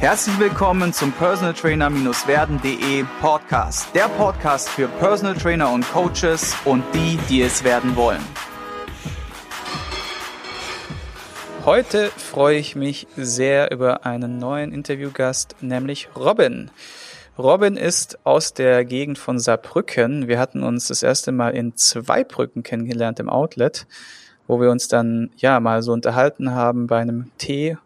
Herzlich willkommen zum Personal Trainer-werden.de Podcast. Der Podcast für Personal Trainer und Coaches und die, die es werden wollen. Heute freue ich mich sehr über einen neuen Interviewgast, nämlich Robin. Robin ist aus der Gegend von Saarbrücken. Wir hatten uns das erste Mal in Zweibrücken kennengelernt im Outlet, wo wir uns dann ja mal so unterhalten haben bei einem Tee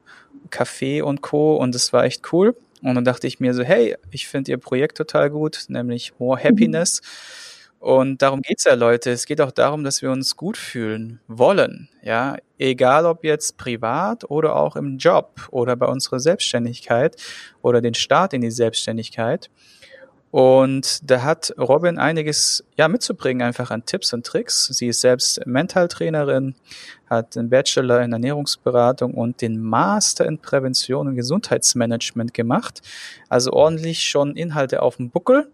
Kaffee und Co. Und es war echt cool. Und dann dachte ich mir so, hey, ich finde ihr Projekt total gut, nämlich More Happiness. Und darum geht's ja, Leute. Es geht auch darum, dass wir uns gut fühlen wollen. Ja, egal ob jetzt privat oder auch im Job oder bei unserer Selbstständigkeit oder den Start in die Selbstständigkeit. Und da hat Robin einiges ja mitzubringen, einfach an Tipps und Tricks. Sie ist selbst Mentaltrainerin, hat einen Bachelor in Ernährungsberatung und den Master in Prävention und Gesundheitsmanagement gemacht. Also ordentlich schon Inhalte auf dem Buckel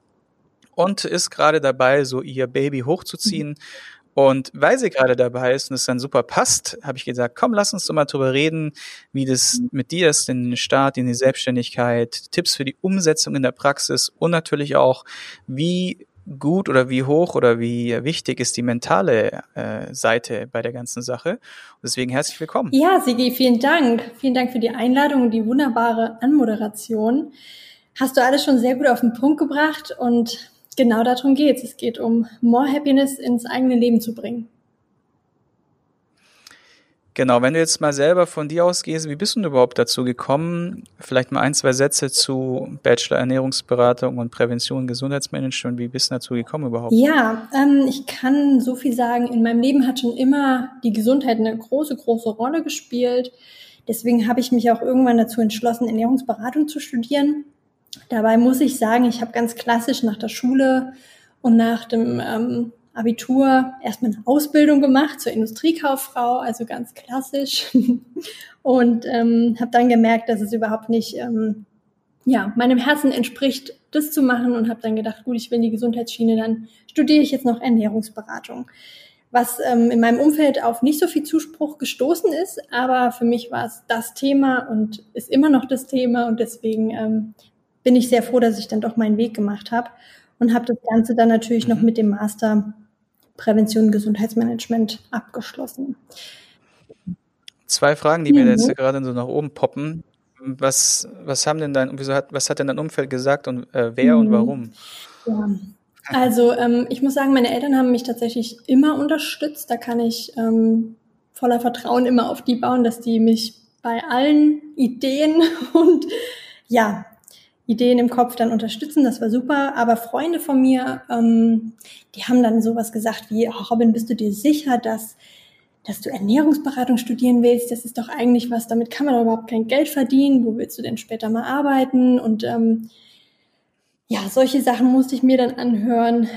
und ist gerade dabei, so ihr Baby hochzuziehen. Und weil sie gerade dabei ist und es dann super passt, habe ich gesagt, komm, lass uns doch mal drüber reden, wie das mit dir ist, in den Start, in die Selbstständigkeit, Tipps für die Umsetzung in der Praxis und natürlich auch, wie gut oder wie hoch oder wie wichtig ist die mentale äh, Seite bei der ganzen Sache. Und deswegen herzlich willkommen. Ja, Sigi, vielen Dank. Vielen Dank für die Einladung und die wunderbare Anmoderation. Hast du alles schon sehr gut auf den Punkt gebracht und genau darum geht's. Es geht um more happiness ins eigene Leben zu bringen. Genau, wenn du jetzt mal selber von dir ausgehst, wie bist du denn überhaupt dazu gekommen? Vielleicht mal ein, zwei Sätze zu Bachelor Ernährungsberatung und Prävention Gesundheitsmanagement. Wie bist du dazu gekommen überhaupt? Ja, ähm, ich kann so viel sagen. In meinem Leben hat schon immer die Gesundheit eine große, große Rolle gespielt. Deswegen habe ich mich auch irgendwann dazu entschlossen, Ernährungsberatung zu studieren. Dabei muss ich sagen, ich habe ganz klassisch nach der Schule und nach dem ähm, Abitur erstmal eine Ausbildung gemacht zur Industriekauffrau, also ganz klassisch. und ähm, habe dann gemerkt, dass es überhaupt nicht ähm, ja, meinem Herzen entspricht, das zu machen und habe dann gedacht, gut, ich will in die Gesundheitsschiene, dann studiere ich jetzt noch Ernährungsberatung. Was ähm, in meinem Umfeld auf nicht so viel Zuspruch gestoßen ist, aber für mich war es das Thema und ist immer noch das Thema und deswegen ähm, bin ich sehr froh, dass ich dann doch meinen Weg gemacht habe und habe das Ganze dann natürlich noch mhm. mit dem Master Prävention und Gesundheitsmanagement abgeschlossen. Zwei Fragen, die mhm. mir jetzt gerade so nach oben poppen. Was, was haben denn dein, wieso hat, was hat denn dein Umfeld gesagt und äh, wer mhm. und warum? Ja. Also ähm, ich muss sagen, meine Eltern haben mich tatsächlich immer unterstützt. Da kann ich ähm, voller Vertrauen immer auf die bauen, dass die mich bei allen Ideen und ja, Ideen im Kopf dann unterstützen, das war super. Aber Freunde von mir, ähm, die haben dann sowas gesagt wie, oh, Robin, bist du dir sicher, dass, dass du Ernährungsberatung studieren willst? Das ist doch eigentlich was, damit kann man doch überhaupt kein Geld verdienen. Wo willst du denn später mal arbeiten? Und ähm, ja, solche Sachen musste ich mir dann anhören.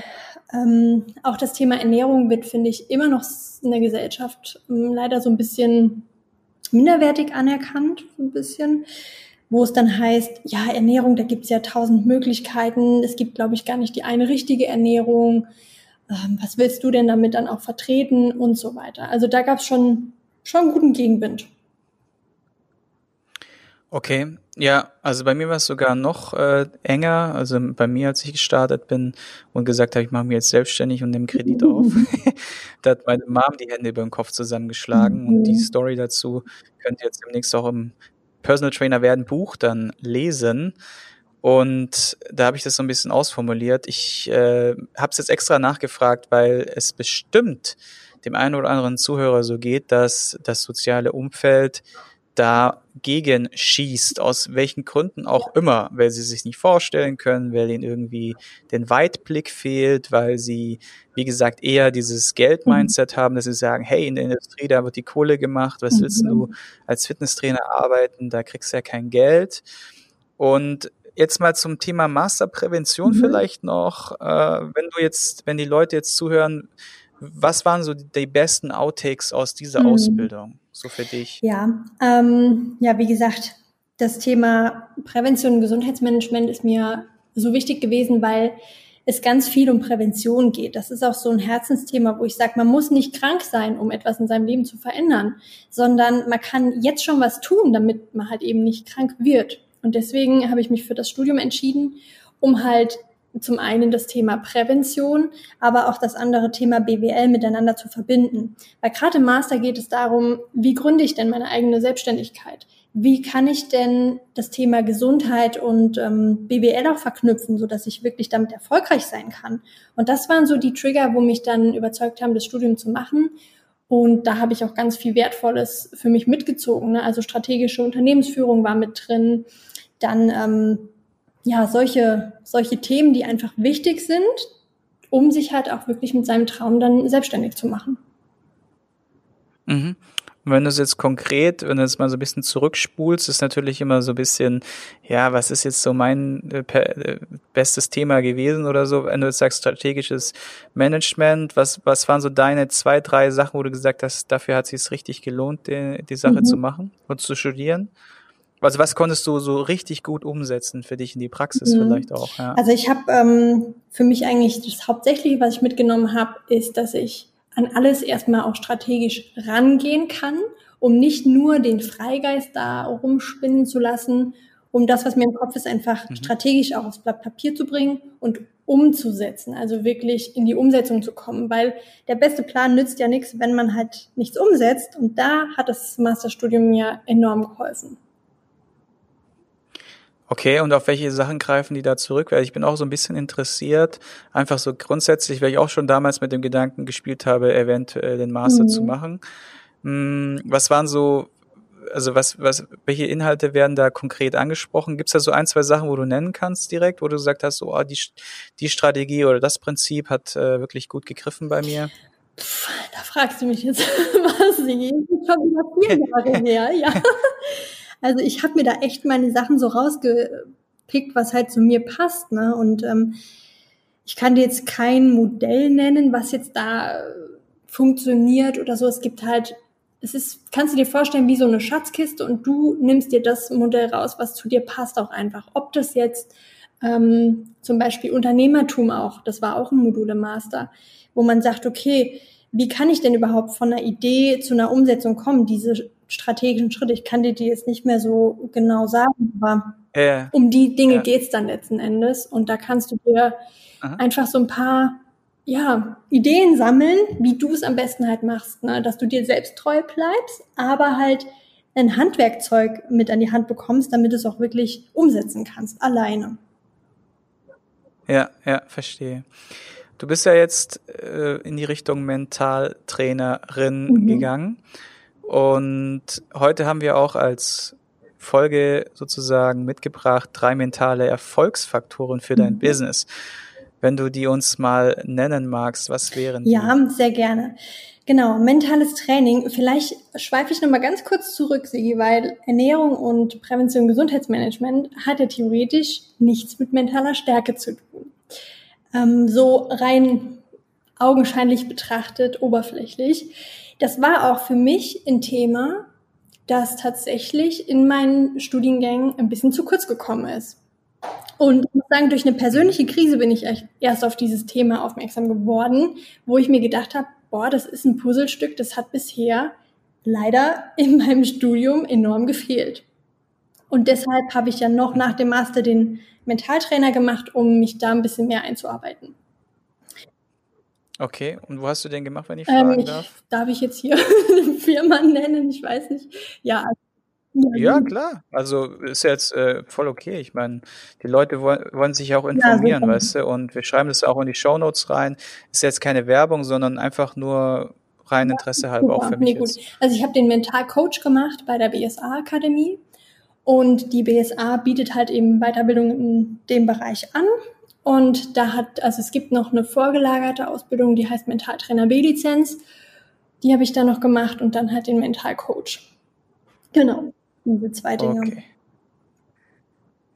Ähm, auch das Thema Ernährung wird, finde ich, immer noch in der Gesellschaft ähm, leider so ein bisschen minderwertig anerkannt, so ein bisschen wo es dann heißt, ja, Ernährung, da gibt es ja tausend Möglichkeiten. Es gibt, glaube ich, gar nicht die eine richtige Ernährung. Ähm, was willst du denn damit dann auch vertreten und so weiter? Also da gab es schon, schon einen guten Gegenwind. Okay, ja, also bei mir war es sogar noch äh, enger. Also bei mir, als ich gestartet bin und gesagt habe, ich mache mich jetzt selbstständig und nehme Kredit auf, da hat meine Mom die Hände über den Kopf zusammengeschlagen. Und die mhm. Story dazu könnt ihr jetzt demnächst auch im Personal Trainer werden Buch dann lesen. Und da habe ich das so ein bisschen ausformuliert. Ich äh, habe es jetzt extra nachgefragt, weil es bestimmt dem einen oder anderen Zuhörer so geht, dass das soziale Umfeld dagegen schießt, aus welchen Gründen auch immer, weil sie sich nicht vorstellen können, weil ihnen irgendwie den Weitblick fehlt, weil sie, wie gesagt, eher dieses Geld-Mindset mhm. haben, dass sie sagen, hey, in der Industrie, da wird die Kohle gemacht, was willst mhm. du als Fitnesstrainer arbeiten, da kriegst du ja kein Geld. Und jetzt mal zum Thema Masterprävention mhm. vielleicht noch, äh, wenn du jetzt, wenn die Leute jetzt zuhören, was waren so die besten Outtakes aus dieser mhm. Ausbildung, so für dich? Ja, ähm, ja, wie gesagt, das Thema Prävention und Gesundheitsmanagement ist mir so wichtig gewesen, weil es ganz viel um Prävention geht. Das ist auch so ein Herzensthema, wo ich sage, man muss nicht krank sein, um etwas in seinem Leben zu verändern, sondern man kann jetzt schon was tun, damit man halt eben nicht krank wird. Und deswegen habe ich mich für das Studium entschieden, um halt zum einen das Thema Prävention, aber auch das andere Thema BWL miteinander zu verbinden. Weil gerade im Master geht es darum, wie gründe ich denn meine eigene Selbstständigkeit? Wie kann ich denn das Thema Gesundheit und ähm, BWL auch verknüpfen, so dass ich wirklich damit erfolgreich sein kann? Und das waren so die Trigger, wo mich dann überzeugt haben, das Studium zu machen. Und da habe ich auch ganz viel Wertvolles für mich mitgezogen. Ne? Also strategische Unternehmensführung war mit drin. Dann ähm, ja, solche, solche Themen, die einfach wichtig sind, um sich halt auch wirklich mit seinem Traum dann selbstständig zu machen. Mhm. wenn du es jetzt konkret, wenn du es mal so ein bisschen zurückspulst, ist natürlich immer so ein bisschen, ja, was ist jetzt so mein äh, äh, bestes Thema gewesen oder so, wenn du jetzt sagst strategisches Management, was, was waren so deine zwei, drei Sachen, wo du gesagt hast, dafür hat es sich richtig gelohnt, die, die Sache mhm. zu machen und zu studieren? Also was konntest du so richtig gut umsetzen für dich in die Praxis mhm. vielleicht auch? Ja. Also ich habe ähm, für mich eigentlich das Hauptsächliche, was ich mitgenommen habe, ist, dass ich an alles erstmal auch strategisch rangehen kann, um nicht nur den Freigeist da rumspinnen zu lassen, um das, was mir im Kopf ist, einfach mhm. strategisch auch aufs Blatt Papier zu bringen und umzusetzen, also wirklich in die Umsetzung zu kommen, weil der beste Plan nützt ja nichts, wenn man halt nichts umsetzt und da hat das Masterstudium mir enorm geholfen. Okay, und auf welche Sachen greifen die da zurück? Weil ich bin auch so ein bisschen interessiert, einfach so grundsätzlich, weil ich auch schon damals mit dem Gedanken gespielt habe, eventuell den Master mhm. zu machen. Hm, was waren so, also was, was, welche Inhalte werden da konkret angesprochen? Gibt es da so ein, zwei Sachen, wo du nennen kannst direkt, wo du gesagt hast, so, oh, die, die Strategie oder das Prinzip hat äh, wirklich gut gegriffen bei mir? Da fragst du mich jetzt was, schon wieder vier Jahre her, ja. Also ich habe mir da echt meine Sachen so rausgepickt, was halt zu mir passt. Ne? Und ähm, ich kann dir jetzt kein Modell nennen, was jetzt da funktioniert oder so. Es gibt halt, es ist, kannst du dir vorstellen, wie so eine Schatzkiste und du nimmst dir das Modell raus, was zu dir passt auch einfach. Ob das jetzt ähm, zum Beispiel Unternehmertum auch, das war auch ein Modul im Master, wo man sagt, okay, wie kann ich denn überhaupt von einer Idee zu einer Umsetzung kommen? Diese strategischen Schritte. Ich kann dir die jetzt nicht mehr so genau sagen, aber ja. um die Dinge ja. geht's dann letzten Endes. Und da kannst du dir Aha. einfach so ein paar ja, Ideen sammeln, wie du es am besten halt machst, ne? dass du dir selbst treu bleibst, aber halt ein Handwerkzeug mit an die Hand bekommst, damit du es auch wirklich umsetzen kannst, alleine. Ja, ja, verstehe. Du bist ja jetzt äh, in die Richtung Mentaltrainerin mhm. gegangen. Und heute haben wir auch als Folge sozusagen mitgebracht drei mentale Erfolgsfaktoren für dein mhm. Business. Wenn du die uns mal nennen magst, was wären die? Ja, sehr gerne. Genau, mentales Training. Vielleicht schweife ich nochmal ganz kurz zurück, Sigi, weil Ernährung und Prävention und Gesundheitsmanagement hat ja theoretisch nichts mit mentaler Stärke zu tun. Ähm, so rein augenscheinlich betrachtet, oberflächlich. Das war auch für mich ein Thema, das tatsächlich in meinen Studiengängen ein bisschen zu kurz gekommen ist. Und ich muss sagen, durch eine persönliche Krise bin ich erst auf dieses Thema aufmerksam geworden, wo ich mir gedacht habe, boah, das ist ein Puzzlestück, das hat bisher leider in meinem Studium enorm gefehlt. Und deshalb habe ich ja noch nach dem Master den Mentaltrainer gemacht, um mich da ein bisschen mehr einzuarbeiten. Okay, und wo hast du den gemacht, wenn ich fragen ähm, ich, darf? Darf ich jetzt hier eine Firma nennen? Ich weiß nicht. Ja. Ja, klar. Also ist jetzt äh, voll okay. Ich meine, die Leute wollen, wollen sich auch informieren, ja, weißt du, und wir schreiben das auch in die Show Notes rein. Ist jetzt keine Werbung, sondern einfach nur rein Interesse halber auch für mich. Nee, gut. Also ich habe den Mentalcoach gemacht bei der BSA Akademie und die BSA bietet halt eben Weiterbildung in dem Bereich an. Und da hat, also es gibt noch eine vorgelagerte Ausbildung, die heißt Mentaltrainer B-Lizenz. Die habe ich dann noch gemacht und dann halt den Mentalcoach. Genau, diese zwei Dinge. Okay.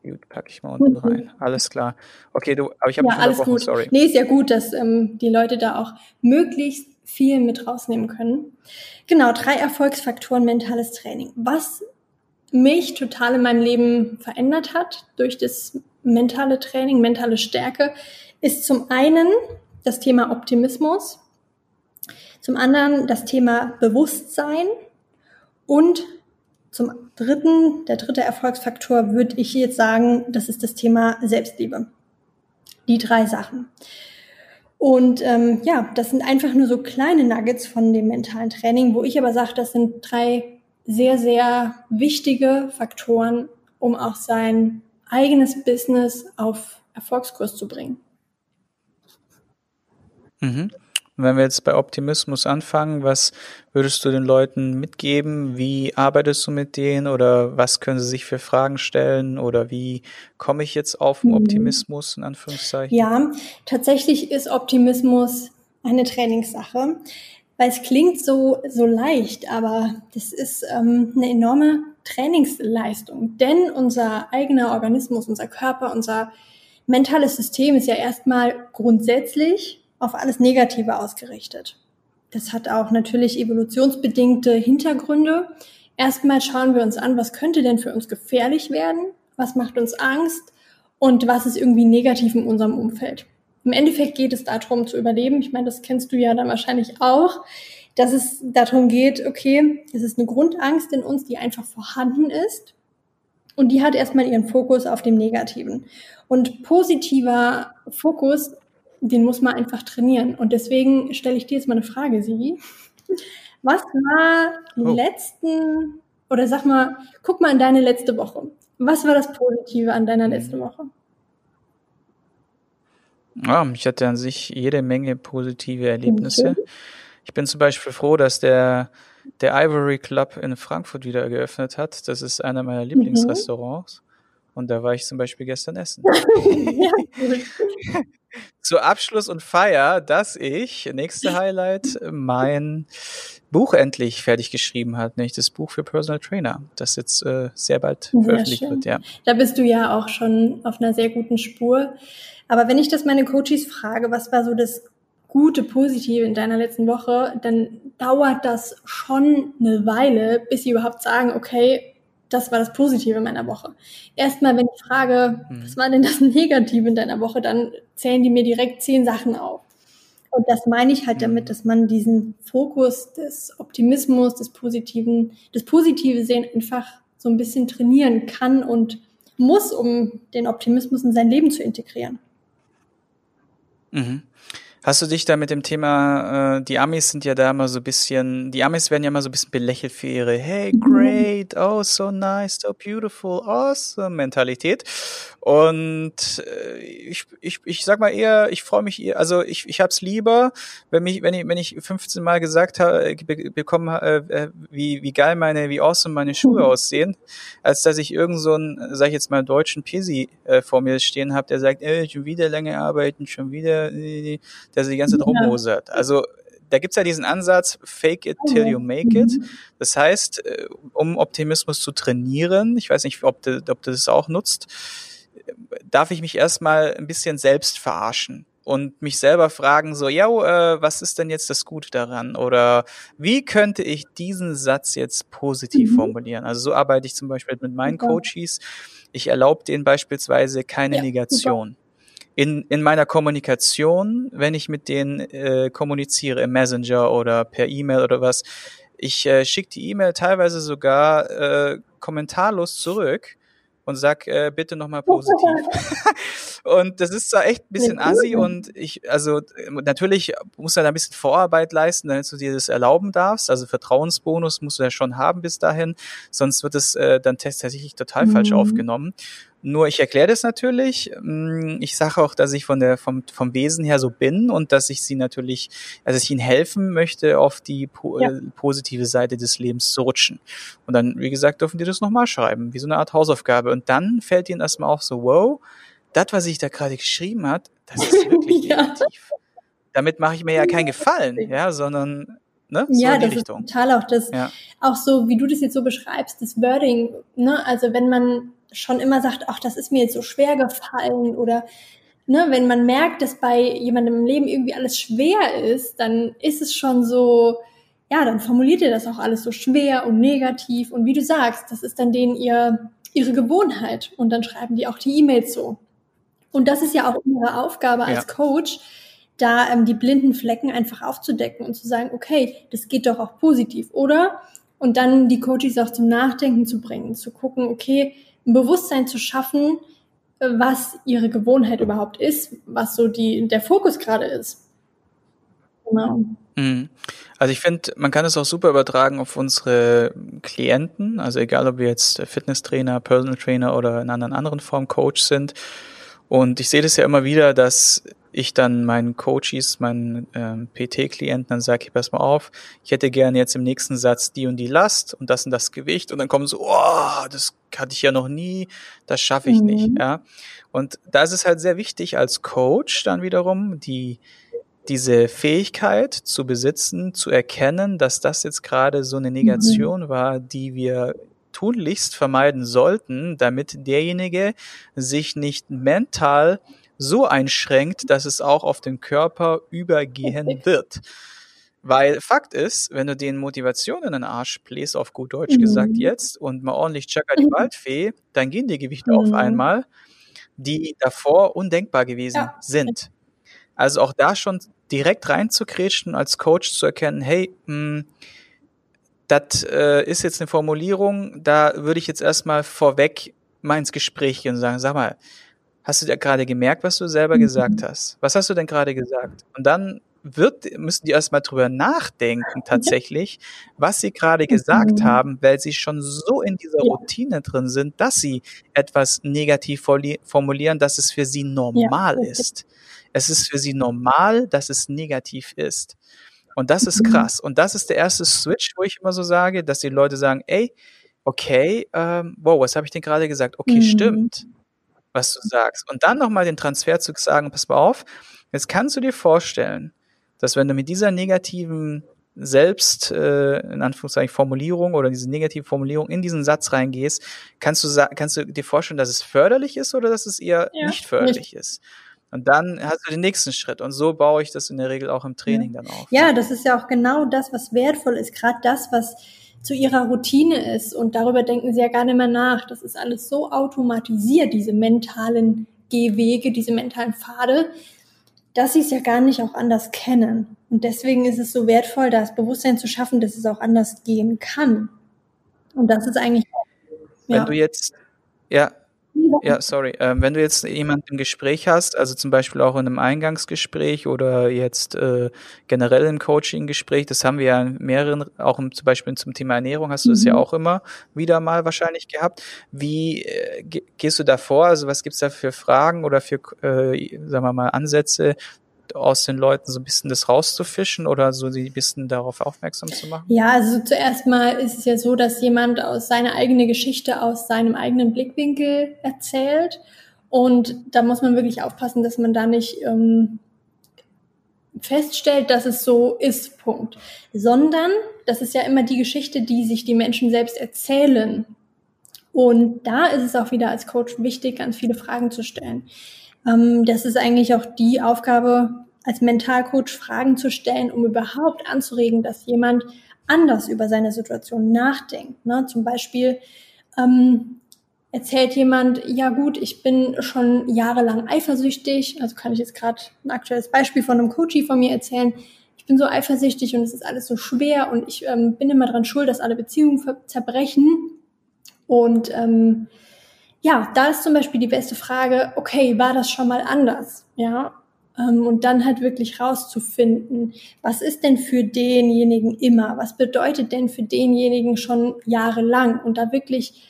Gut, packe ich mal unten mhm. rein. Alles klar. Okay, du, aber ich habe ja, mich alles gut. sorry. Nee, ist ja gut, dass ähm, die Leute da auch möglichst viel mit rausnehmen können. Genau, drei Erfolgsfaktoren mentales Training. Was mich total in meinem Leben verändert hat durch das mentale Training, mentale Stärke, ist zum einen das Thema Optimismus, zum anderen das Thema Bewusstsein und zum dritten, der dritte Erfolgsfaktor würde ich jetzt sagen, das ist das Thema Selbstliebe. Die drei Sachen. Und ähm, ja, das sind einfach nur so kleine Nuggets von dem mentalen Training, wo ich aber sage, das sind drei sehr, sehr wichtige Faktoren, um auch sein eigenes Business auf Erfolgskurs zu bringen. Mhm. wenn wir jetzt bei Optimismus anfangen, was würdest du den Leuten mitgeben? Wie arbeitest du mit denen oder was können sie sich für Fragen stellen oder wie komme ich jetzt auf den mhm. Optimismus in Anführungszeichen? Ja, tatsächlich ist Optimismus eine Trainingssache, weil es klingt so, so leicht, aber das ist ähm, eine enorme Trainingsleistung, denn unser eigener Organismus, unser Körper, unser mentales System ist ja erstmal grundsätzlich auf alles Negative ausgerichtet. Das hat auch natürlich evolutionsbedingte Hintergründe. Erstmal schauen wir uns an, was könnte denn für uns gefährlich werden? Was macht uns Angst? Und was ist irgendwie negativ in unserem Umfeld? Im Endeffekt geht es darum zu überleben. Ich meine, das kennst du ja dann wahrscheinlich auch, dass es darum geht, okay, es ist eine Grundangst in uns, die einfach vorhanden ist. Und die hat erstmal ihren Fokus auf dem Negativen. Und positiver Fokus den muss man einfach trainieren. Und deswegen stelle ich dir jetzt mal eine Frage, Sigi. Was war die oh. letzten, oder sag mal, guck mal in deine letzte Woche. Was war das Positive an deiner letzten Woche? Ja, ich hatte an sich jede Menge positive Erlebnisse. Ich bin zum Beispiel froh, dass der, der Ivory Club in Frankfurt wieder geöffnet hat. Das ist einer meiner mhm. Lieblingsrestaurants. Und da war ich zum Beispiel gestern essen. Zu Abschluss und Feier, dass ich, nächste Highlight, mein Buch endlich fertig geschrieben hat, nämlich das Buch für Personal Trainer, das jetzt äh, sehr bald sehr veröffentlicht schön. wird. Ja. Da bist du ja auch schon auf einer sehr guten Spur. Aber wenn ich das meine Coaches frage, was war so das gute, positive in deiner letzten Woche, dann dauert das schon eine Weile, bis sie überhaupt sagen, okay, das war das Positive meiner Woche. Erstmal, wenn ich frage, mhm. was war denn das Negative in deiner Woche, dann zählen die mir direkt zehn Sachen auf. Und das meine ich halt damit, dass man diesen Fokus des Optimismus, des Positiven, des Positive sehen einfach so ein bisschen trainieren kann und muss, um den Optimismus in sein Leben zu integrieren. Mhm. Hast du dich da mit dem Thema, äh, die Amis sind ja da immer so ein bisschen, die Amis werden ja immer so ein bisschen belächelt für ihre Hey, great, oh, so nice, so beautiful, awesome Mentalität. Und äh, ich, ich, ich sag mal eher, ich freue mich eher, also ich, ich hab's lieber, wenn mich, wenn ich, wenn ich 15 Mal gesagt habe, be bekommen, äh, äh, wie, wie geil meine, wie awesome meine Schuhe mhm. aussehen, als dass ich irgend so einen, sag ich jetzt mal, deutschen Pisi äh, vor mir stehen habe, der sagt, äh, schon wieder länger arbeiten, schon wieder, äh, der sich die ganze Zeit rummosert. Also da gibt's ja diesen Ansatz, fake it till you make it. Das heißt, äh, um Optimismus zu trainieren, ich weiß nicht, ob du, ob du das auch nutzt, darf ich mich erstmal ein bisschen selbst verarschen und mich selber fragen, so, ja, äh, was ist denn jetzt das Gute daran? Oder wie könnte ich diesen Satz jetzt positiv mhm. formulieren? Also so arbeite ich zum Beispiel mit meinen. Coaches. Ich erlaube denen beispielsweise keine ja, Negation. Super. In, in meiner Kommunikation, wenn ich mit denen äh, kommuniziere im Messenger oder per E-Mail oder was, ich äh, schicke die E-Mail teilweise sogar äh, kommentarlos zurück und sag äh, bitte nochmal positiv. und das ist zwar echt ein bisschen assi und ich, also natürlich musst du da ein bisschen Vorarbeit leisten, damit du dir das erlauben darfst. Also Vertrauensbonus musst du ja schon haben bis dahin, sonst wird es äh, dann tatsächlich total mhm. falsch aufgenommen. Nur ich erkläre das natürlich. Mm, ich sage auch, dass ich von der vom, vom Wesen her so bin und dass ich sie natürlich, also ich ihnen helfen möchte, auf die po ja. Äh, positive Seite des Lebens zu rutschen. Und dann, wie gesagt, dürfen die das nochmal schreiben, wie so eine Art Hausaufgabe. Und dann fällt ihnen erstmal auf so, wow, das, was ich da gerade geschrieben hat, das ist wirklich ja. negativ. Damit mache ich mir ja keinen Gefallen, ja, sondern Ne? So ja, das Richtung. ist total auch das, ja. auch so, wie du das jetzt so beschreibst, das Wording, ne, also wenn man schon immer sagt, ach, das ist mir jetzt so schwer gefallen oder ne, wenn man merkt, dass bei jemandem im Leben irgendwie alles schwer ist, dann ist es schon so, ja, dann formuliert ihr das auch alles so schwer und negativ und wie du sagst, das ist dann denen ihr, ihre Gewohnheit und dann schreiben die auch die E-Mails so. Und das ist ja auch unsere Aufgabe als ja. Coach, da ähm, die blinden Flecken einfach aufzudecken und zu sagen, okay, das geht doch auch positiv. Oder und dann die Coaches auch zum Nachdenken zu bringen, zu gucken, okay, ein Bewusstsein zu schaffen, was ihre Gewohnheit überhaupt ist, was so die, der Fokus gerade ist. Genau. Mhm. Also ich finde, man kann es auch super übertragen auf unsere Klienten, also egal ob wir jetzt Fitnesstrainer, Personal Trainer oder in einer anderen Form Coach sind. Und ich sehe das ja immer wieder, dass ich dann meinen Coaches, meinen ähm, PT-Klienten dann sage, pass mal auf, ich hätte gerne jetzt im nächsten Satz die und die Last und das und das Gewicht und dann kommen so, oh, das hatte ich ja noch nie, das schaffe ich mhm. nicht, ja. Und da ist es halt sehr wichtig als Coach dann wiederum, die diese Fähigkeit zu besitzen, zu erkennen, dass das jetzt gerade so eine Negation mhm. war, die wir tunlichst vermeiden sollten, damit derjenige sich nicht mental so einschränkt, dass es auch auf den Körper übergehen wird. Weil Fakt ist, wenn du den Motivation in den Arsch bläst, auf gut Deutsch mhm. gesagt jetzt, und mal ordentlich Chaka die mhm. Waldfee, dann gehen die Gewichte mhm. auf einmal, die davor undenkbar gewesen ja. sind. Also auch da schon direkt reinzukretschen, als Coach zu erkennen, hey, mh, hm, das äh, ist jetzt eine Formulierung, da würde ich jetzt erstmal vorweg mal ins Gespräch gehen und sagen, sag mal, hast du dir gerade gemerkt, was du selber mhm. gesagt hast? Was hast du denn gerade gesagt? Und dann wird, müssen die erstmal drüber nachdenken tatsächlich, was sie gerade gesagt mhm. haben, weil sie schon so in dieser Routine drin sind, dass sie etwas negativ formulieren, dass es für sie normal ist. Es ist für sie normal, dass es negativ ist. Und das ist mhm. krass. Und das ist der erste Switch, wo ich immer so sage, dass die Leute sagen, ey, okay, ähm, wow, was habe ich denn gerade gesagt? Okay, stimmt was du sagst. Und dann nochmal den Transfer zu sagen, pass mal auf, jetzt kannst du dir vorstellen, dass wenn du mit dieser negativen selbst äh, in Anführungszeichen Formulierung oder diese negative Formulierung in diesen Satz reingehst, kannst du kannst du dir vorstellen, dass es förderlich ist oder dass es eher ja, nicht förderlich nicht. ist. Und dann hast du den nächsten Schritt. Und so baue ich das in der Regel auch im Training ja. dann auf. Ja, das ist ja auch genau das, was wertvoll ist. Gerade das, was zu ihrer Routine ist. Und darüber denken sie ja gar nicht mehr nach. Das ist alles so automatisiert, diese mentalen Gehwege, diese mentalen Pfade, dass sie es ja gar nicht auch anders kennen. Und deswegen ist es so wertvoll, das Bewusstsein zu schaffen, dass es auch anders gehen kann. Und das ist eigentlich. Wenn du jetzt, ja, ja, sorry. Ähm, wenn du jetzt jemanden im Gespräch hast, also zum Beispiel auch in einem Eingangsgespräch oder jetzt äh, generell im Coaching-Gespräch, das haben wir ja in mehreren, auch im, zum Beispiel zum Thema Ernährung hast du mhm. das ja mhm. auch immer wieder mal wahrscheinlich gehabt. Wie äh, gehst du da vor? Also was gibt's da für Fragen oder für, äh, sagen wir mal, Ansätze, aus den Leuten so ein bisschen das rauszufischen oder so sie ein bisschen darauf aufmerksam zu machen? Ja, also zuerst mal ist es ja so, dass jemand aus seiner eigenen Geschichte aus seinem eigenen Blickwinkel erzählt. Und da muss man wirklich aufpassen, dass man da nicht ähm, feststellt, dass es so ist, Punkt. Sondern das ist ja immer die Geschichte, die sich die Menschen selbst erzählen. Und da ist es auch wieder als Coach wichtig, ganz viele Fragen zu stellen. Ähm, das ist eigentlich auch die Aufgabe als Mentalcoach, Fragen zu stellen, um überhaupt anzuregen, dass jemand anders über seine Situation nachdenkt. Ne? Zum Beispiel ähm, erzählt jemand, ja gut, ich bin schon jahrelang eifersüchtig, also kann ich jetzt gerade ein aktuelles Beispiel von einem Coachie von mir erzählen. Ich bin so eifersüchtig und es ist alles so schwer und ich ähm, bin immer dran schuld, dass alle Beziehungen zerbrechen. Und ähm, ja, da ist zum Beispiel die beste Frage, okay, war das schon mal anders? Ja, ähm, und dann halt wirklich rauszufinden, was ist denn für denjenigen immer? Was bedeutet denn für denjenigen schon jahrelang? Und da wirklich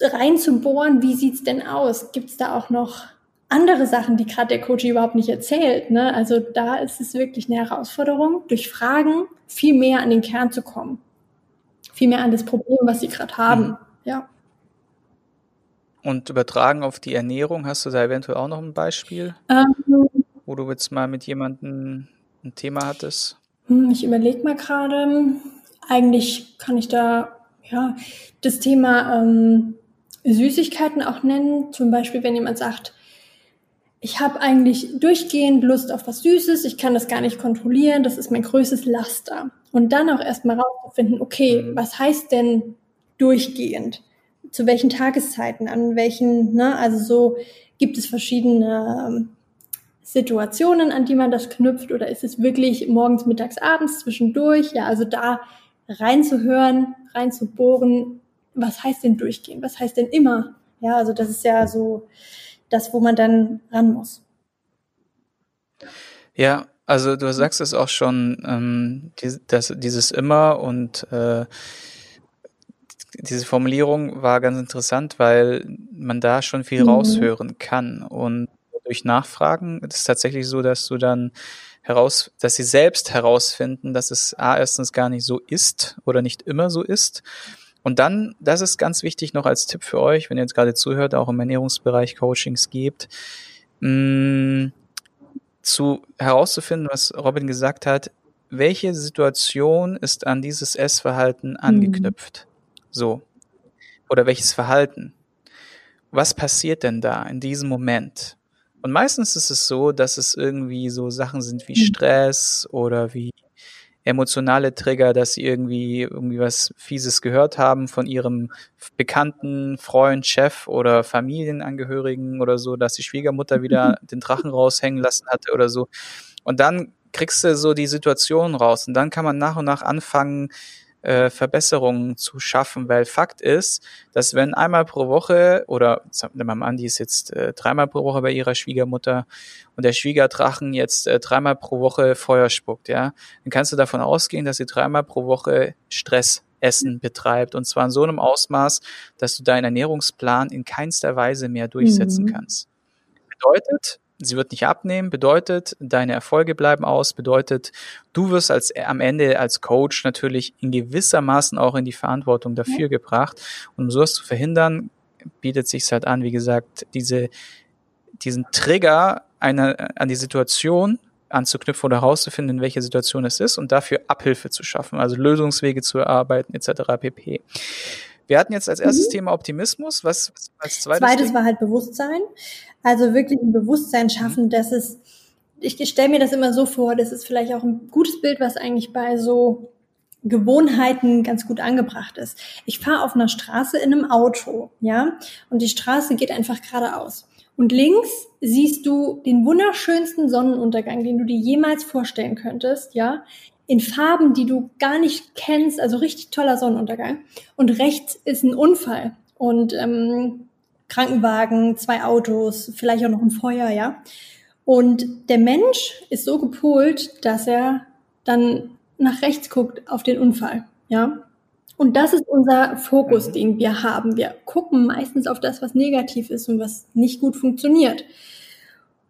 reinzubohren, wie sieht's denn aus? Gibt's da auch noch andere Sachen, die gerade der Coach überhaupt nicht erzählt? Ne? Also da ist es wirklich eine Herausforderung, durch Fragen viel mehr an den Kern zu kommen. Viel mehr an das Problem, was sie gerade haben. Mhm. Ja. Und übertragen auf die Ernährung, hast du da eventuell auch noch ein Beispiel, ähm, wo du jetzt mal mit jemandem ein Thema hattest? Hm, ich überlege mal gerade. Eigentlich kann ich da ja das Thema ähm, Süßigkeiten auch nennen. Zum Beispiel, wenn jemand sagt, ich habe eigentlich durchgehend Lust auf was Süßes, ich kann das gar nicht kontrollieren, das ist mein größtes Laster. Und dann auch erstmal rauszufinden, okay, mhm. was heißt denn durchgehend? Zu welchen Tageszeiten, an welchen, ne, also so gibt es verschiedene ähm, Situationen, an die man das knüpft oder ist es wirklich morgens, mittags, abends zwischendurch? Ja, also da reinzuhören, reinzubohren, was heißt denn durchgehen? Was heißt denn immer? Ja, also das ist ja so das, wo man dann ran muss. Ja, also du sagst es auch schon, ähm, die, das, dieses immer und äh, diese Formulierung war ganz interessant, weil man da schon viel mhm. raushören kann. Und durch Nachfragen ist es tatsächlich so, dass du dann heraus, dass sie selbst herausfinden, dass es A erstens gar nicht so ist oder nicht immer so ist. Und dann, das ist ganz wichtig noch als Tipp für euch, wenn ihr jetzt gerade zuhört, auch im Ernährungsbereich Coachings gibt, mh, mm, zu herauszufinden, was Robin gesagt hat, welche Situation ist an dieses Essverhalten mhm. angeknüpft? So. Oder welches Verhalten? Was passiert denn da in diesem Moment? Und meistens ist es so, dass es irgendwie so Sachen sind wie mhm. Stress oder wie emotionale Trigger, dass sie irgendwie irgendwie was Fieses gehört haben von ihrem bekannten Freund, Chef oder Familienangehörigen oder so, dass die Schwiegermutter wieder den Drachen raushängen lassen hatte oder so. Und dann kriegst du so die Situation raus und dann kann man nach und nach anfangen, äh, Verbesserungen zu schaffen, weil Fakt ist, dass wenn einmal pro Woche oder nehmen wir an, die ist jetzt äh, dreimal pro Woche bei ihrer Schwiegermutter und der Schwiegerdrachen jetzt äh, dreimal pro Woche Feuer spuckt, ja, dann kannst du davon ausgehen, dass sie dreimal pro Woche Stress Essen betreibt und zwar in so einem Ausmaß, dass du deinen Ernährungsplan in keinster Weise mehr durchsetzen mhm. kannst. Bedeutet, sie wird nicht abnehmen, bedeutet, deine Erfolge bleiben aus, bedeutet, du wirst als am Ende als Coach natürlich in gewissermaßen auch in die Verantwortung dafür gebracht. Und um sowas zu verhindern, bietet sich halt an, wie gesagt, diese, diesen Trigger einer, an die Situation anzuknüpfen oder herauszufinden, in welcher Situation es ist und dafür Abhilfe zu schaffen, also Lösungswege zu erarbeiten, etc. pp. Wir hatten jetzt als erstes mhm. Thema Optimismus. Was, was als zweites? Zweites war halt Bewusstsein. Also wirklich ein Bewusstsein schaffen, dass es, ich stelle mir das immer so vor, das ist vielleicht auch ein gutes Bild, was eigentlich bei so Gewohnheiten ganz gut angebracht ist. Ich fahre auf einer Straße in einem Auto, ja, und die Straße geht einfach geradeaus. Und links siehst du den wunderschönsten Sonnenuntergang, den du dir jemals vorstellen könntest, ja in Farben, die du gar nicht kennst, also richtig toller Sonnenuntergang. Und rechts ist ein Unfall und ähm, Krankenwagen, zwei Autos, vielleicht auch noch ein Feuer, ja. Und der Mensch ist so gepolt, dass er dann nach rechts guckt auf den Unfall, ja. Und das ist unser Fokus, mhm. den wir haben. Wir gucken meistens auf das, was negativ ist und was nicht gut funktioniert.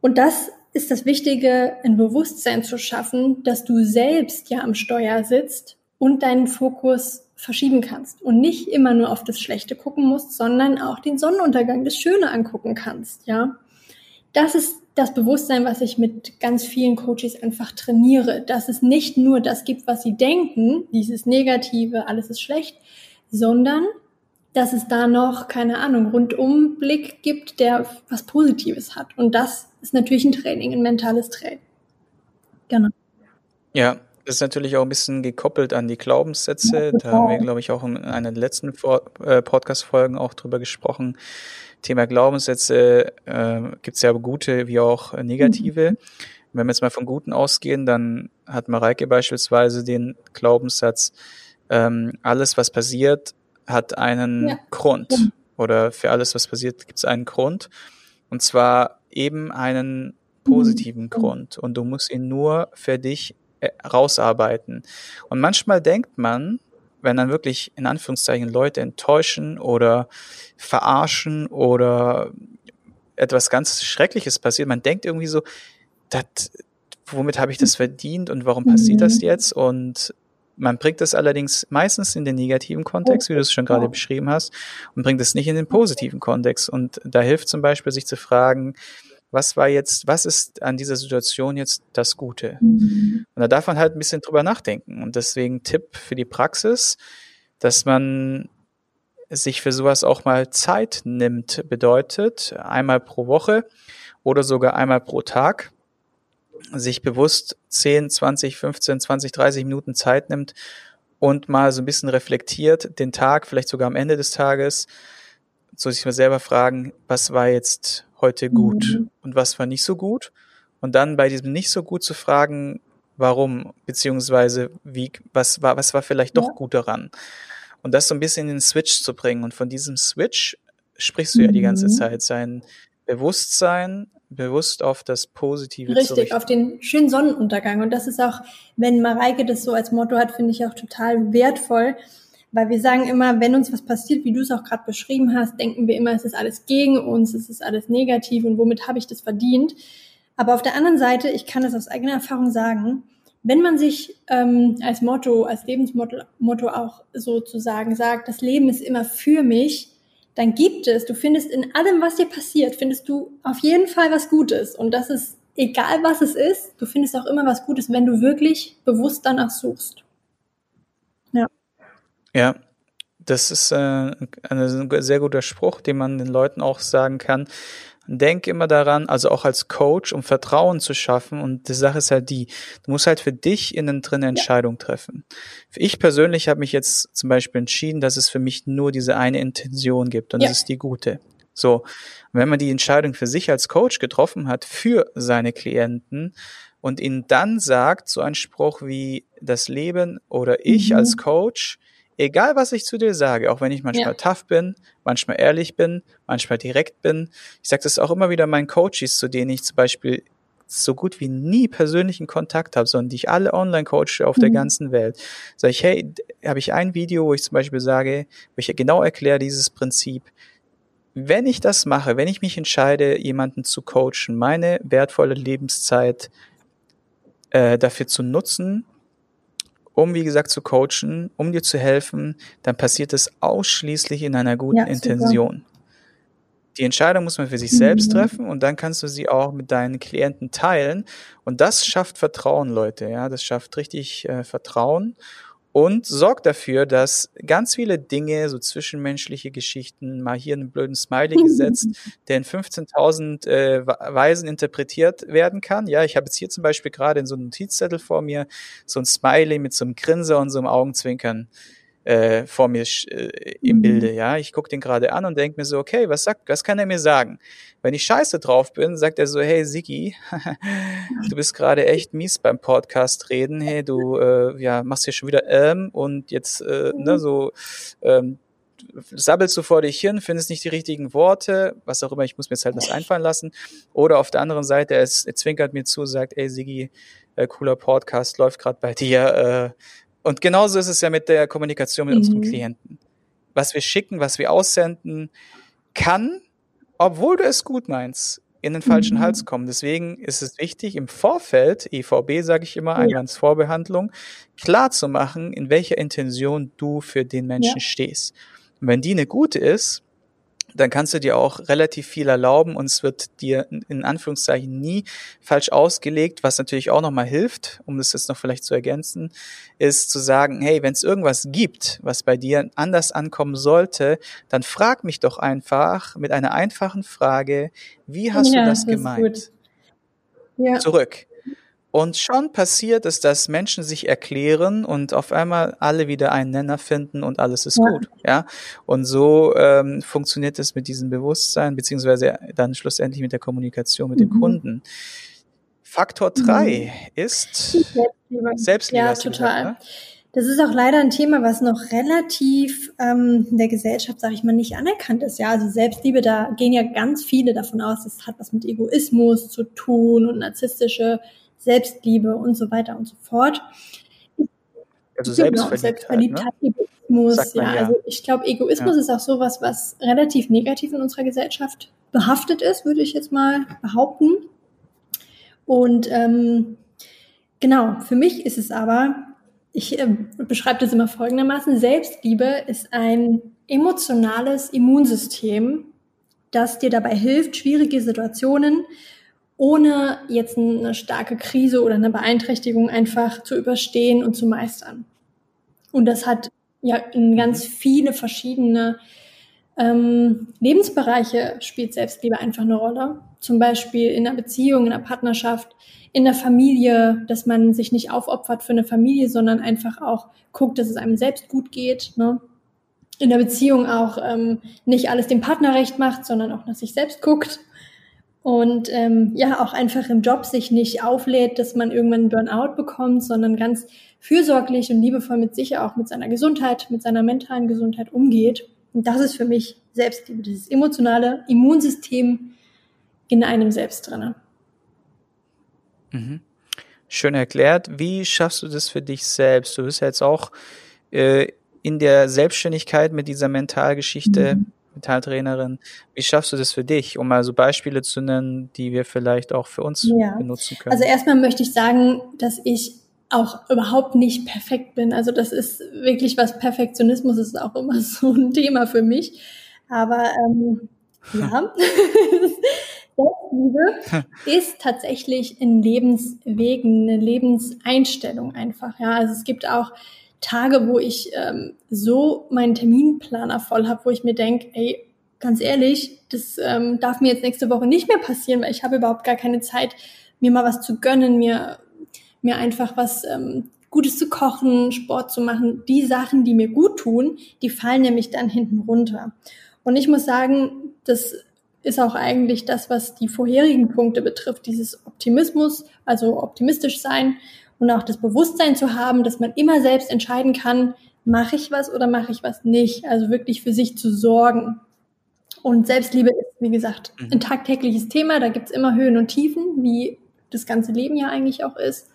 Und das ist das Wichtige, ein Bewusstsein zu schaffen, dass du selbst ja am Steuer sitzt und deinen Fokus verschieben kannst und nicht immer nur auf das Schlechte gucken musst, sondern auch den Sonnenuntergang, das Schöne angucken kannst, ja. Das ist das Bewusstsein, was ich mit ganz vielen Coaches einfach trainiere, dass es nicht nur das gibt, was sie denken, dieses Negative, alles ist schlecht, sondern dass es da noch, keine Ahnung, Rundumblick gibt, der was Positives hat. Und das ist natürlich ein Training, ein mentales Training. Genau. Ja, das ist natürlich auch ein bisschen gekoppelt an die Glaubenssätze. Da haben wir, glaube ich, auch in einer der letzten äh, Podcast-Folgen auch drüber gesprochen. Thema Glaubenssätze äh, gibt es ja gute wie auch negative. Mhm. Wenn wir jetzt mal von guten ausgehen, dann hat Mareike beispielsweise den Glaubenssatz, ähm, alles, was passiert, hat einen ja. Grund. Oder für alles, was passiert, gibt es einen Grund. Und zwar eben einen positiven mhm. Grund. Und du musst ihn nur für dich äh, rausarbeiten. Und manchmal denkt man, wenn dann wirklich in Anführungszeichen Leute enttäuschen oder verarschen oder etwas ganz Schreckliches passiert, man denkt irgendwie so, dat, womit habe ich das verdient und warum passiert das mhm. jetzt? Und man bringt es allerdings meistens in den negativen Kontext, wie du es schon gerade beschrieben hast, und bringt es nicht in den positiven Kontext. Und da hilft zum Beispiel, sich zu fragen, was war jetzt, was ist an dieser Situation jetzt das Gute? Mhm. Und da darf man halt ein bisschen drüber nachdenken. Und deswegen Tipp für die Praxis, dass man sich für sowas auch mal Zeit nimmt, bedeutet einmal pro Woche oder sogar einmal pro Tag sich bewusst 10, 20, 15, 20, 30 Minuten Zeit nimmt und mal so ein bisschen reflektiert, den Tag, vielleicht sogar am Ende des Tages, so sich mal selber fragen, was war jetzt heute gut mhm. und was war nicht so gut. Und dann bei diesem nicht so gut zu fragen, warum, beziehungsweise wie, was war, was war vielleicht doch Ja. gut daran. Und das so ein bisschen in den Switch zu bringen. Und von diesem Switch sprichst du ja die ganze Mhm. Zeit. Sein Bewusstsein, bewusst auf das Positive zu Richtig, richten. auf den schönen Sonnenuntergang. Und das ist auch, wenn Mareike das so als Motto hat, finde ich auch total wertvoll. Weil wir sagen immer, wenn uns was passiert, wie du es auch gerade beschrieben hast, denken wir immer, es ist alles gegen uns, es ist alles negativ und womit habe ich das verdient. Aber auf der anderen Seite, ich kann es aus eigener Erfahrung sagen, wenn man sich ähm, als Motto, als Lebensmotto Motto auch sozusagen sagt, das Leben ist immer für mich, dann gibt es, du findest in allem, was dir passiert, findest du auf jeden Fall was Gutes. Und das ist egal, was es ist, du findest auch immer was Gutes, wenn du wirklich bewusst danach suchst. Ja, das ist äh, ein sehr guter Spruch, den man den Leuten auch sagen kann. Denk immer daran, also auch als Coach, um Vertrauen zu schaffen. Und die Sache ist halt die, du musst halt für dich innen drin eine Entscheidung treffen. Ich persönlich habe mich jetzt zum Beispiel entschieden, dass es für mich nur diese eine Intention gibt und Ja. das ist die gute. So, und wenn man die Entscheidung für sich als Coach getroffen hat, für seine Klienten und ihnen dann sagt, so ein Spruch wie das Leben oder ich Mhm. als Coach, egal was ich zu dir sage, auch wenn ich manchmal Ja. tough bin, manchmal ehrlich bin, manchmal direkt bin, ich sage das auch immer wieder meinen Coaches, zu denen ich zum Beispiel so gut wie nie persönlichen Kontakt habe, sondern die ich alle online coache auf der Mhm. ganzen Welt. Sag ich, hey, habe ich ein Video, wo ich zum Beispiel sage, wo ich genau erkläre dieses Prinzip. Wenn ich das mache, wenn ich mich entscheide, jemanden zu coachen, meine wertvolle Lebenszeit äh, dafür zu nutzen, um, wie gesagt, zu coachen, um dir zu helfen, dann passiert es ausschließlich in einer guten Ja, super. Intention. Die Entscheidung muss man für sich selbst Mhm. treffen und dann kannst du sie auch mit deinen Klienten teilen. Und das schafft Vertrauen, Leute. Ja, das schafft richtig äh, Vertrauen und sorgt dafür, dass ganz viele Dinge, so zwischenmenschliche Geschichten, mal hier einen blöden Smiley gesetzt, der in 15.000 äh, Weisen interpretiert werden kann. Ja, ich habe jetzt hier zum Beispiel gerade in so einem Notizzettel vor mir so ein Smiley mit so einem Grinser und so einem Augenzwinkern äh, vor mir äh, im Mhm. Bilde. Ja, ich gucke den gerade an und denke mir so, okay, was sagt, was kann er mir sagen? Wenn ich scheiße drauf bin, sagt er so, hey Sigi, du bist gerade echt mies beim Podcast reden. Hey, du äh, ja machst hier schon wieder ähm und jetzt äh, ne so ähm, sabbelst du vor dich hin, findest nicht die richtigen Worte, was auch immer, ich muss mir jetzt halt was einfallen lassen. Oder auf der anderen Seite, er, ist, er zwinkert mir zu, sagt, ey Sigi, äh, cooler Podcast, läuft gerade bei dir. Äh, und genauso ist es ja mit der Kommunikation mit Mhm. unseren Klienten. Was wir schicken, was wir aussenden, kann, obwohl du es gut meinst, in den falschen Mhm. Hals kommen. Deswegen ist es wichtig, im Vorfeld, EVB sage ich immer. Eingangsvorbehandlung, klar zu machen, in welcher Intention du für den Menschen Ja. stehst. Und wenn die eine gute ist, dann kannst du dir auch relativ viel erlauben und es wird dir in Anführungszeichen nie falsch ausgelegt, was natürlich auch nochmal hilft, um das jetzt noch vielleicht zu ergänzen, ist zu sagen, hey, wenn es irgendwas gibt, was bei dir anders ankommen sollte, dann frag mich doch einfach mit einer einfachen Frage, wie hast Ja, du das das ist gemeint? gut. Ja. Zurück. Und schon passiert es, dass Menschen sich erklären und auf einmal alle wieder einen Nenner finden und alles ist Ja. gut. Ja. Und so ähm, funktioniert es mit diesem Bewusstsein, beziehungsweise dann schlussendlich mit der Kommunikation mit dem Mhm. Kunden. Faktor drei ist Selbstliebe. Selbstliebe. Ja, total. Gesagt, ne? Das ist auch leider ein Thema, was noch relativ ähm, in der Gesellschaft, sage ich mal, nicht anerkannt ist. Ja, also Selbstliebe, da gehen ja ganz viele davon aus, das hat was mit Egoismus zu tun und narzisstische Selbstliebe und so weiter und so fort. Also Genau, Selbstverliebtheit. Ne? Egoismus, man ja. ja. Also ich glaube, Egoismus Ja. ist auch sowas, was relativ negativ in unserer Gesellschaft behaftet ist, würde ich jetzt mal behaupten. Und ähm, genau, für mich ist es aber, ich äh, beschreibe das immer folgendermaßen, Selbstliebe ist ein emotionales Immunsystem, das dir dabei hilft, schwierige Situationen ohne jetzt eine starke Krise oder eine Beeinträchtigung einfach zu überstehen und zu meistern. Und das hat ja in ganz viele verschiedene ähm, Lebensbereiche spielt Selbstliebe einfach eine Rolle. Zum Beispiel in einer Beziehung, in einer Partnerschaft, in der Familie, dass man sich nicht aufopfert für eine Familie, sondern einfach auch guckt, dass es einem selbst gut geht. Ne? In der Beziehung auch ähm, nicht alles dem Partner recht macht, sondern auch nach sich selbst guckt. Und ähm, ja, auch einfach im Job sich nicht auflädt, dass man irgendwann einen Burnout bekommt, sondern ganz fürsorglich und liebevoll mit sich auch mit seiner Gesundheit, mit seiner mentalen Gesundheit umgeht. Und das ist für mich Selbstliebe, dieses emotionale Immunsystem in einem selbst drinne. Mhm. Schön erklärt. Wie schaffst du das für dich selbst? Du bist ja jetzt auch äh, in der Selbstständigkeit mit dieser Mentalgeschichte, mhm. Mentaltrainerin. Wie schaffst du das für dich, um mal so Beispiele zu nennen, die wir vielleicht auch für uns ja. benutzen können? Also erstmal möchte ich sagen, dass ich auch überhaupt nicht perfekt bin. Also das ist wirklich was Perfektionismus ist auch immer so ein Thema für mich. Aber ähm, ja, Selbstliebe ist tatsächlich ein Lebenswegen, eine Lebenseinstellung einfach. Ja, also es gibt auch Tage, wo ich ähm, so meinen Terminplaner voll habe, wo ich mir denke, ey, ganz ehrlich, das ähm, darf mir jetzt nächste Woche nicht mehr passieren, weil ich habe überhaupt gar keine Zeit, mir mal was zu gönnen, mir mir einfach was ähm, Gutes zu kochen, Sport zu machen. Die Sachen, die mir gut tun, die fallen nämlich dann hinten runter. Und ich muss sagen, das ist auch eigentlich das, was die vorherigen Punkte betrifft, dieses Optimismus, also optimistisch sein und auch das Bewusstsein zu haben, dass man immer selbst entscheiden kann, mache ich was oder mache ich was nicht. Also wirklich für sich zu sorgen. Und Selbstliebe ist, wie gesagt, mhm. ein tagtägliches Thema. Da gibt's immer Höhen und Tiefen, wie das ganze Leben ja eigentlich auch ist.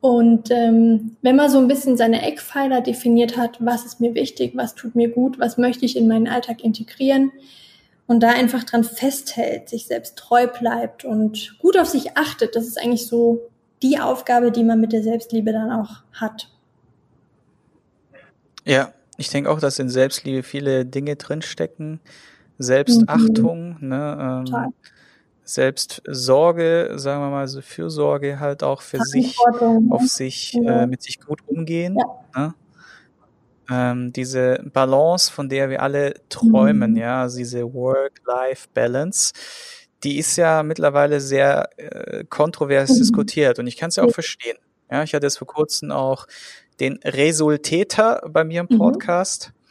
Und ähm, wenn man so ein bisschen seine Eckpfeiler definiert hat, was ist mir wichtig, was tut mir gut, was möchte ich in meinen Alltag integrieren und da einfach dran festhält, sich selbst treu bleibt und gut auf sich achtet, das ist eigentlich so die Aufgabe, die man mit der Selbstliebe dann auch hat. Ja, ich denke auch, dass in Selbstliebe viele Dinge drinstecken. Selbstachtung, mhm. ne, ähm, Selbstsorge, sagen wir mal so Fürsorge halt auch für sich, auf sich, ja. äh, mit sich gut umgehen. Ja. Ne? Ähm, diese Balance, von der wir alle träumen, mhm. ja, also diese Work-Life-Balance, die ist ja mittlerweile sehr äh, kontrovers mhm. diskutiert und ich kann es ja auch verstehen. Ja, ich hatte jetzt vor kurzem auch den Resultäter bei mir im mhm. Podcast. Mhm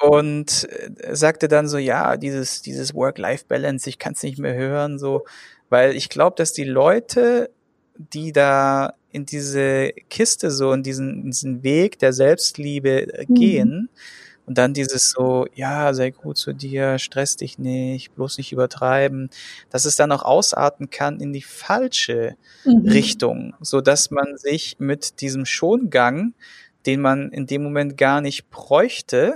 und äh, sagte dann so, ja, dieses, dieses Work-Life-Balance, ich kann es nicht mehr hören, so, weil ich glaube, dass die Leute, die da in diese Kiste so, in diesen, in diesen Weg der Selbstliebe äh, mhm. gehen, und dann dieses so, ja, sei gut zu dir, stress dich nicht, bloß nicht übertreiben, dass es dann auch ausarten kann in die falsche mhm. Richtung, so dass man sich mit diesem Schongang, den man in dem Moment gar nicht bräuchte,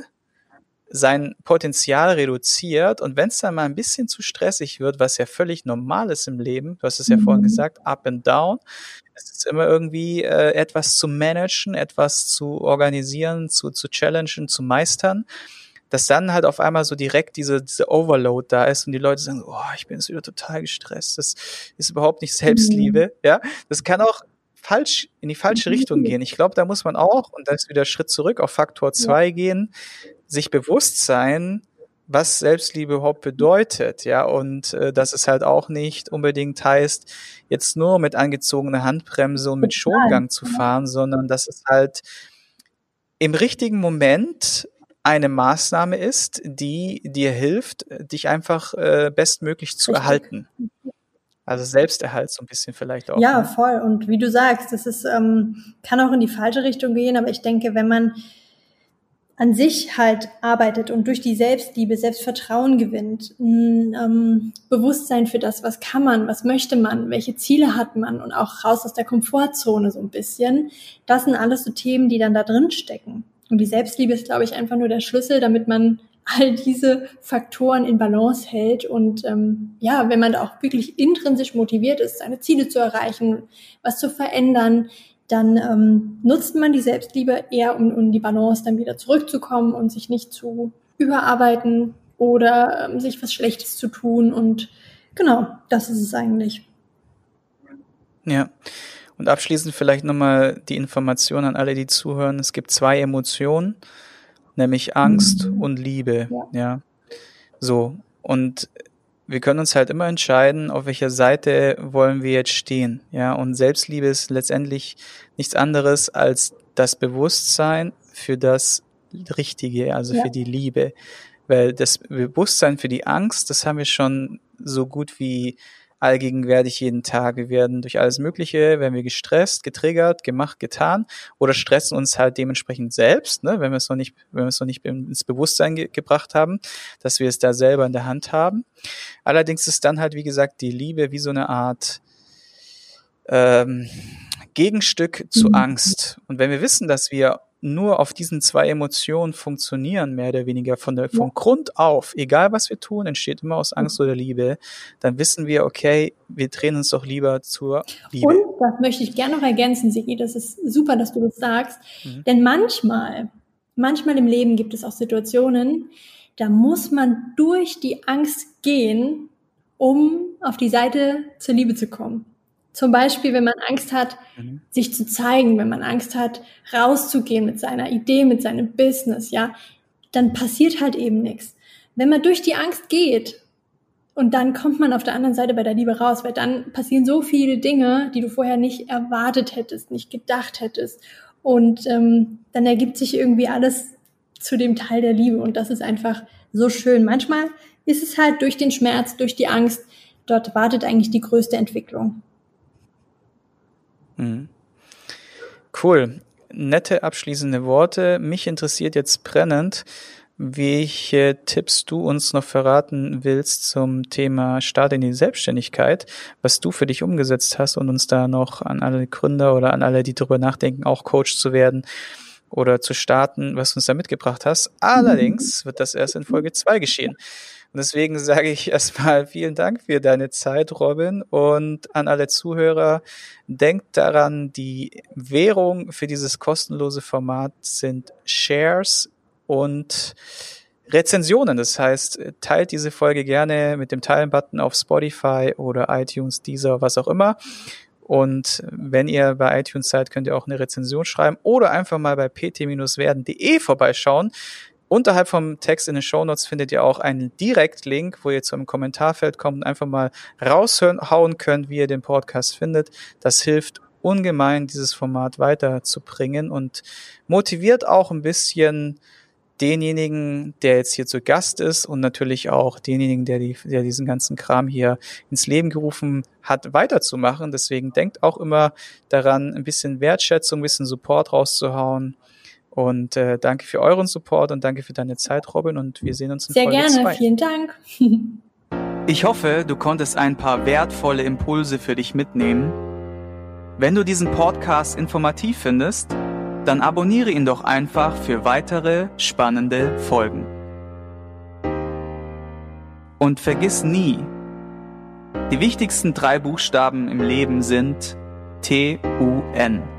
sein Potenzial reduziert und wenn es dann mal ein bisschen zu stressig wird, was ja völlig normal ist im Leben, du hast es ja mhm. vorhin gesagt, up and down, es ist immer irgendwie äh, etwas zu managen, etwas zu organisieren, zu, zu challengen, zu meistern, dass dann halt auf einmal so direkt diese, diese Overload da ist und die Leute sagen, oh, ich bin jetzt wieder total gestresst, das ist überhaupt nicht Selbstliebe, mhm. ja, das kann auch falsch in die falsche Richtung gehen. Ich glaube, da muss man auch, und da ist wieder Schritt zurück auf Faktor zwei ja. gehen, sich bewusst sein, was Selbstliebe überhaupt bedeutet, ja, und äh, dass es halt auch nicht unbedingt heißt, jetzt nur mit angezogener Handbremse und mit Schongang zu fahren, sondern dass es halt im richtigen Moment eine Maßnahme ist, die dir hilft, dich einfach äh, bestmöglich zu Richtig. erhalten. Also Selbsterhalt so ein bisschen vielleicht auch. Ja, ne? voll. Und wie du sagst, das ist, ähm, kann auch in die falsche Richtung gehen, aber ich denke, wenn man an sich halt arbeitet und durch die Selbstliebe Selbstvertrauen gewinnt, ein ähm, Bewusstsein für das, was kann man, was möchte man, welche Ziele hat man und auch raus aus der Komfortzone so ein bisschen. Das sind alles so Themen, die dann da drin stecken. Und die Selbstliebe ist, glaube ich, einfach nur der Schlüssel, damit man all diese Faktoren in Balance hält. Und ähm, ja, wenn man da auch wirklich intrinsisch motiviert ist, seine Ziele zu erreichen, was zu verändern, dann ähm, nutzt man die Selbstliebe eher, um, um die Balance dann wieder zurückzukommen und sich nicht zu überarbeiten oder ähm, sich was Schlechtes zu tun. Und genau, das ist es eigentlich. Ja. Und abschließend vielleicht nochmal die Information an alle, die zuhören. Es gibt zwei Emotionen, nämlich Angst mhm. und Liebe. Ja. ja. So. Und wir können uns halt immer entscheiden, auf welcher Seite wollen wir jetzt stehen. Ja, und Selbstliebe ist letztendlich nichts anderes als das Bewusstsein für das Richtige, also ja. für die Liebe. Weil das Bewusstsein für die Angst, das haben wir schon so gut wie allgegenwärtig jeden Tag. Wir werden durch alles Mögliche, werden wir gestresst, getriggert, gemacht, getan oder stressen uns halt dementsprechend selbst, ne, wenn wir es noch nicht, wenn wir es noch nicht ins Bewusstsein ge gebracht haben, dass wir es da selber in der Hand haben. Allerdings ist dann halt, wie gesagt, die Liebe wie so eine Art ähm, Gegenstück zu mhm. Angst. Und wenn wir wissen, dass wir nur auf diesen zwei Emotionen funktionieren, mehr oder weniger von der, von ja. Grund auf, egal was wir tun, entsteht immer aus Angst oder Liebe, dann wissen wir, okay, wir drehen uns doch lieber zur Liebe. Und das möchte ich gerne noch ergänzen, Sigi, das ist super, dass du das sagst, mhm. denn manchmal, manchmal im Leben gibt es auch Situationen, da muss man durch die Angst gehen, um auf die Seite zur Liebe zu kommen. Zum Beispiel, wenn man Angst hat, mhm. sich zu zeigen, wenn man Angst hat, rauszugehen mit seiner Idee, mit seinem Business, ja, dann passiert halt eben nichts. Wenn man durch die Angst geht und dann kommt man auf der anderen Seite bei der Liebe raus, weil dann passieren so viele Dinge, die du vorher nicht erwartet hättest, nicht gedacht hättest. Und ähm, dann ergibt sich irgendwie alles zu dem Teil der Liebe. Und das ist einfach so schön. Manchmal ist es halt durch den Schmerz, durch die Angst, dort wartet eigentlich die größte Entwicklung. Mhm. Cool. Nette abschließende Worte. Mich interessiert jetzt brennend, welche Tipps du uns noch verraten willst zum Thema Start in die Selbstständigkeit, was du für dich umgesetzt hast und uns da noch an alle Gründer oder an alle, die darüber nachdenken, auch Coach zu werden oder zu starten, was du uns da mitgebracht hast. Allerdings wird das erst in Folge zwei geschehen. Und deswegen sage ich erstmal vielen Dank für deine Zeit, Robin. Und an alle Zuhörer, denkt daran, die Währung für dieses kostenlose Format sind Shares und Rezensionen. Das heißt, teilt diese Folge gerne mit dem Teilen-Button auf Spotify oder iTunes, Deezer, was auch immer. Und wenn ihr bei iTunes seid, könnt ihr auch eine Rezension schreiben oder einfach mal bei pt-werden.de vorbeischauen. Unterhalb vom Text in den Show Notes findet ihr auch einen Direktlink, wo ihr zum Kommentarfeld kommt und einfach mal raushauen könnt, wie ihr den Podcast findet. Das hilft ungemein, dieses Format weiterzubringen und motiviert auch ein bisschen denjenigen, der jetzt hier zu Gast ist und natürlich auch denjenigen, der, die, der diesen ganzen Kram hier ins Leben gerufen hat, weiterzumachen. Deswegen denkt auch immer daran, ein bisschen Wertschätzung, ein bisschen Support rauszuhauen und äh, danke für euren Support und danke für deine Zeit, Robin. Und wir sehen uns in Sehr Folge gerne, zwei. vielen Dank. ich hoffe, du konntest ein paar wertvolle Impulse für dich mitnehmen. Wenn du diesen Podcast informativ findest, dann abonniere ihn doch einfach für weitere spannende Folgen. Und vergiss nie, die wichtigsten drei Buchstaben im Leben sind T-U-N.